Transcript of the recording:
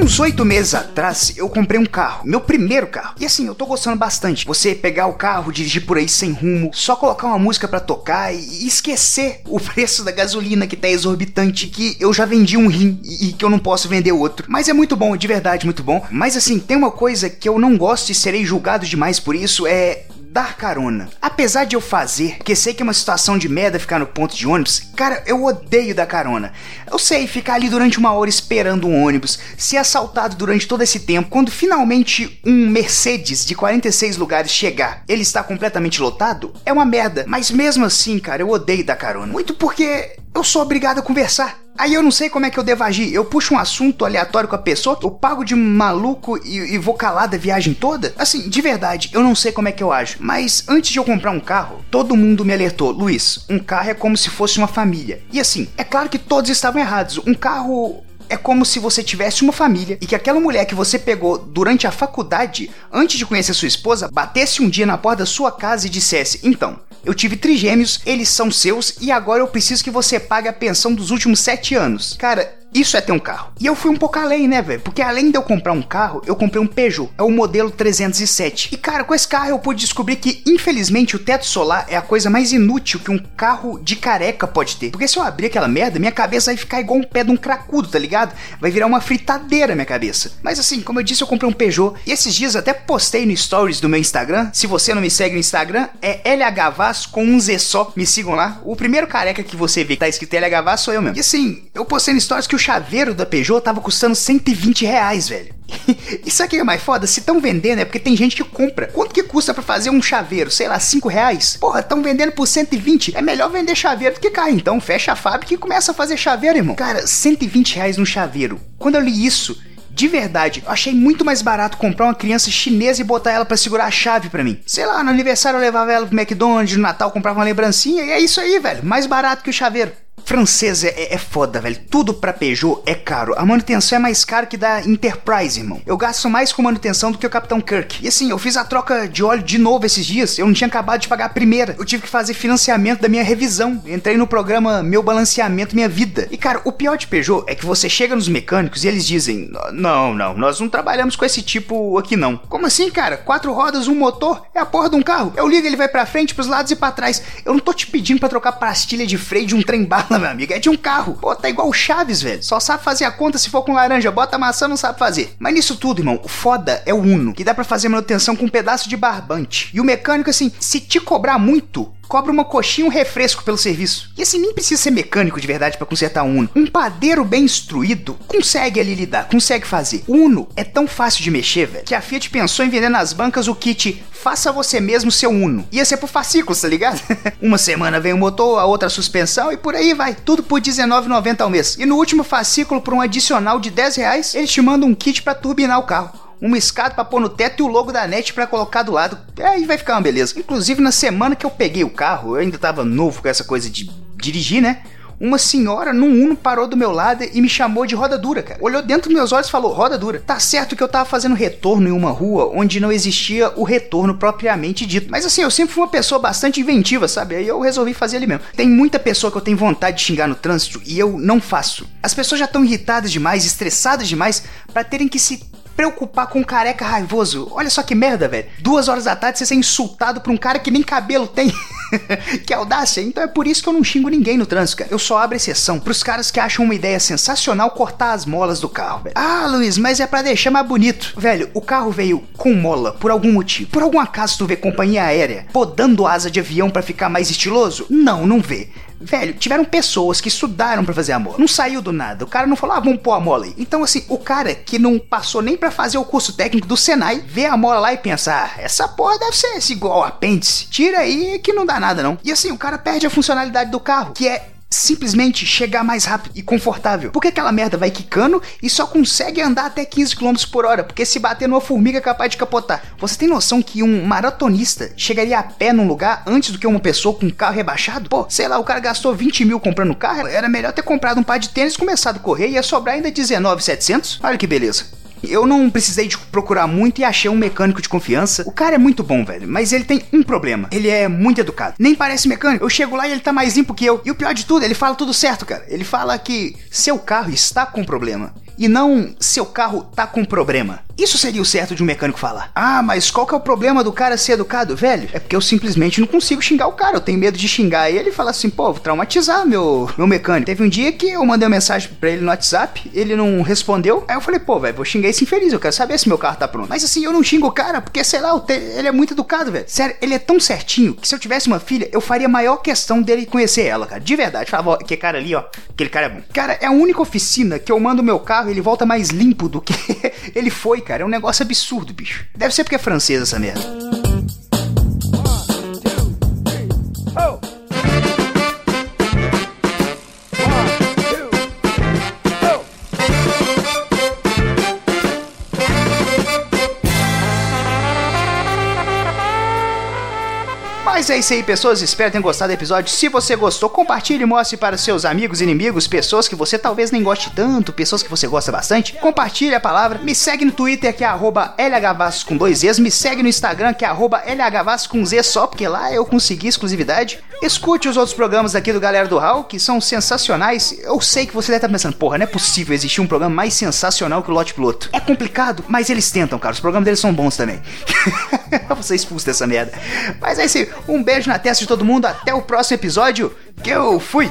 Uns oito meses atrás, eu comprei um carro, meu primeiro carro. E assim, eu tô gostando bastante. Você pegar o carro, dirigir por aí sem rumo, só colocar uma música para tocar e esquecer o preço da gasolina que tá exorbitante, que eu já vendi um rim e que eu não posso vender outro. Mas é muito bom, de verdade, muito bom. Mas assim, tem uma coisa que eu não gosto e serei julgado demais por isso, é dar carona. Apesar de eu fazer, porque sei que é uma situação de merda ficar no ponto de ônibus, cara, eu odeio dar carona. Eu sei, ficar ali durante uma hora esperando um ônibus, ser assaltado durante todo esse tempo, quando finalmente um Mercedes de 46 lugares chegar, ele está completamente lotado, é uma merda. Mas mesmo assim, cara, eu odeio dar carona. Muito porque eu sou obrigado a conversar. Aí eu não sei como é que eu devo agir. Eu puxo um assunto aleatório com a pessoa, eu pago de maluco e, e vou calar a viagem toda? Assim, de verdade, eu não sei como é que eu ajo. Mas antes de eu comprar um carro, todo mundo me alertou: Luiz, um carro é como se fosse uma família. E assim, é claro que todos estavam errados. Um carro é como se você tivesse uma família e que aquela mulher que você pegou durante a faculdade, antes de conhecer sua esposa, batesse um dia na porta da sua casa e dissesse: Então, eu tive trigêmeos, eles são seus e agora eu preciso que você pague a pensão dos últimos sete anos. Cara, isso é ter um carro. E eu fui um pouco além, né, velho? Porque além de eu comprar um carro, eu comprei um Peugeot. É o modelo 307. E cara, com esse carro eu pude descobrir que, infelizmente, o teto solar é a coisa mais inútil que um carro de careca pode ter. Porque se eu abrir aquela merda, minha cabeça vai ficar igual um pé de um cracudo, tá ligado? Vai virar uma fritadeira minha cabeça. Mas assim, como eu disse, eu comprei um Peugeot. E esses dias até postei no stories do meu Instagram. Se você não me segue no Instagram, é LHVAS com um Z só. Me sigam lá. O primeiro careca que você vê que tá escrito LHVAS sou eu mesmo. E assim, eu postei no stories que o chaveiro da Peugeot tava custando 120 reais, velho. Isso aqui é mais foda, se estão vendendo é porque tem gente que compra. Quanto que custa para fazer um chaveiro? Sei lá, 5 reais? Porra, estão vendendo por 120. É melhor vender chaveiro do que carro. Então fecha a fábrica e começa a fazer chaveiro, irmão. Cara, 120 reais no chaveiro. Quando eu li isso, de verdade, eu achei muito mais barato comprar uma criança chinesa e botar ela para segurar a chave para mim. Sei lá, no aniversário eu levava ela pro McDonald's, no Natal comprava uma lembrancinha e é isso aí, velho. Mais barato que o chaveiro. Francês é, é, foda, velho. Tudo pra Peugeot é caro. A manutenção é mais cara que da Enterprise, irmão. Eu gasto mais com manutenção do que o Capitão Kirk. E assim, eu fiz a troca de óleo de novo esses dias. Eu não tinha acabado de pagar a primeira. Eu tive que fazer financiamento da minha revisão. Entrei no programa Meu Balanceamento Minha Vida. E cara, o pior de Peugeot é que você chega nos mecânicos e eles dizem: Não, não, nós não trabalhamos com esse tipo aqui não. Como assim, cara? Quatro rodas, um motor? É a porra de um carro. Eu ligo, ele vai pra frente, pros lados e para trás. Eu não tô te pedindo para trocar pastilha de freio de um trem bala, meu amigo. É de um carro. Pô, tá igual o Chaves, velho. Só sabe fazer a conta se for com laranja. Bota maçã, não sabe fazer. Mas nisso tudo, irmão, o foda é o Uno, que dá para fazer manutenção com um pedaço de barbante. E o mecânico, assim, se te cobrar muito, cobra uma coxinha um refresco pelo serviço. E assim, nem precisa ser mecânico de verdade para consertar um Uno. Um padeiro bem instruído consegue ali lidar, consegue fazer. Uno é tão fácil de mexer, velho, que a Fiat pensou em vender nas bancas o kit Faça Você Mesmo Seu Uno. Ia ser por fascículos, tá ligado? uma semana vem o motor, a outra a suspensão e por aí vai. Tudo por R$19,90 ao mês. E no último fascículo, por um adicional de 10 reais, eles te mandam um kit para turbinar o carro uma escada para pôr no teto e o logo da NET para colocar do lado. Aí vai ficar uma beleza. Inclusive, na semana que eu peguei o carro, eu ainda tava novo com essa coisa de dirigir, né? Uma senhora num Uno parou do meu lado e me chamou de roda dura, cara. Olhou dentro dos meus olhos e falou: roda dura. Tá certo que eu tava fazendo retorno em uma rua onde não existia o retorno propriamente dito. Mas assim, eu sempre fui uma pessoa bastante inventiva, sabe? Aí eu resolvi fazer ali mesmo. Tem muita pessoa que eu tenho vontade de xingar no trânsito e eu não faço. As pessoas já estão irritadas demais, estressadas demais, para terem que se preocupar com um careca raivoso. Olha só que merda, velho. Duas horas da tarde você ser insultado por um cara que nem cabelo tem. que audácia. Então é por isso que eu não xingo ninguém no trânsito, cara. Eu só abro exceção pros caras que acham uma ideia sensacional cortar as molas do carro, velho. Ah, Luiz, mas é para deixar mais bonito. Velho, o carro veio com mola por algum motivo. Por algum acaso tu vê companhia aérea podando asa de avião para ficar mais estiloso? Não, não vê. Velho, tiveram pessoas que estudaram para fazer a mola. Não saiu do nada. O cara não falou, ah, vamos pôr a mola aí. Então, assim, o cara que não passou nem para fazer o curso técnico do Senai, vê a mola lá e pensa, ah, essa porra deve ser igual ao apêndice. Tira aí que não dá nada não. E assim, o cara perde a funcionalidade do carro, que é simplesmente chegar mais rápido e confortável. Porque aquela merda vai quicando e só consegue andar até 15 km por hora, porque se bater numa formiga é capaz de capotar. Você tem noção que um maratonista chegaria a pé num lugar antes do que uma pessoa com um carro rebaixado? Pô, sei lá, o cara gastou 20 mil comprando carro, era melhor ter comprado um par de tênis, começado a correr e ia sobrar ainda 19,700. Olha que beleza. Eu não precisei de procurar muito e achei um mecânico de confiança. O cara é muito bom, velho, mas ele tem um problema. Ele é muito educado. Nem parece mecânico. Eu chego lá e ele tá mais limpo que eu. E o pior de tudo, ele fala tudo certo, cara. Ele fala que seu carro está com problema e não seu carro tá com problema. Isso seria o certo de um mecânico falar. Ah, mas qual que é o problema do cara ser educado, velho? É porque eu simplesmente não consigo xingar o cara. Eu tenho medo de xingar ele e falar assim, pô, vou traumatizar meu, meu mecânico. Teve um dia que eu mandei uma mensagem pra ele no WhatsApp, ele não respondeu. Aí eu falei, pô, velho, vou xingar esse infeliz. Eu quero saber se meu carro tá pronto. Mas assim, eu não xingo o cara porque, sei lá, ele é muito educado, velho. Sério, ele é tão certinho que se eu tivesse uma filha, eu faria maior questão dele conhecer ela, cara. De verdade. Falava, ó, que cara ali, ó, aquele cara é bom. Cara, é a única oficina que eu mando meu carro e ele volta mais limpo do que ele foi, cara. É um negócio absurdo, bicho. Deve ser porque é francesa essa merda. É isso aí, pessoas. Espero tenham gostado do episódio. Se você gostou, compartilhe e mostre para seus amigos inimigos, pessoas que você talvez nem goste tanto, pessoas que você gosta bastante. Compartilhe a palavra. Me segue no Twitter, que é LHVasco com dois. Me segue no Instagram, que é LHVasco com Z só, porque lá eu consegui exclusividade. Escute os outros programas aqui do Galera do Hall, que são sensacionais. Eu sei que você deve estar pensando, porra, não é possível existir um programa mais sensacional que o Lote Piloto. É complicado, mas eles tentam, cara. Os programas deles são bons também. você expulso dessa merda. Mas é isso aí. Um beijo na testa de todo mundo. Até o próximo episódio. Que eu fui.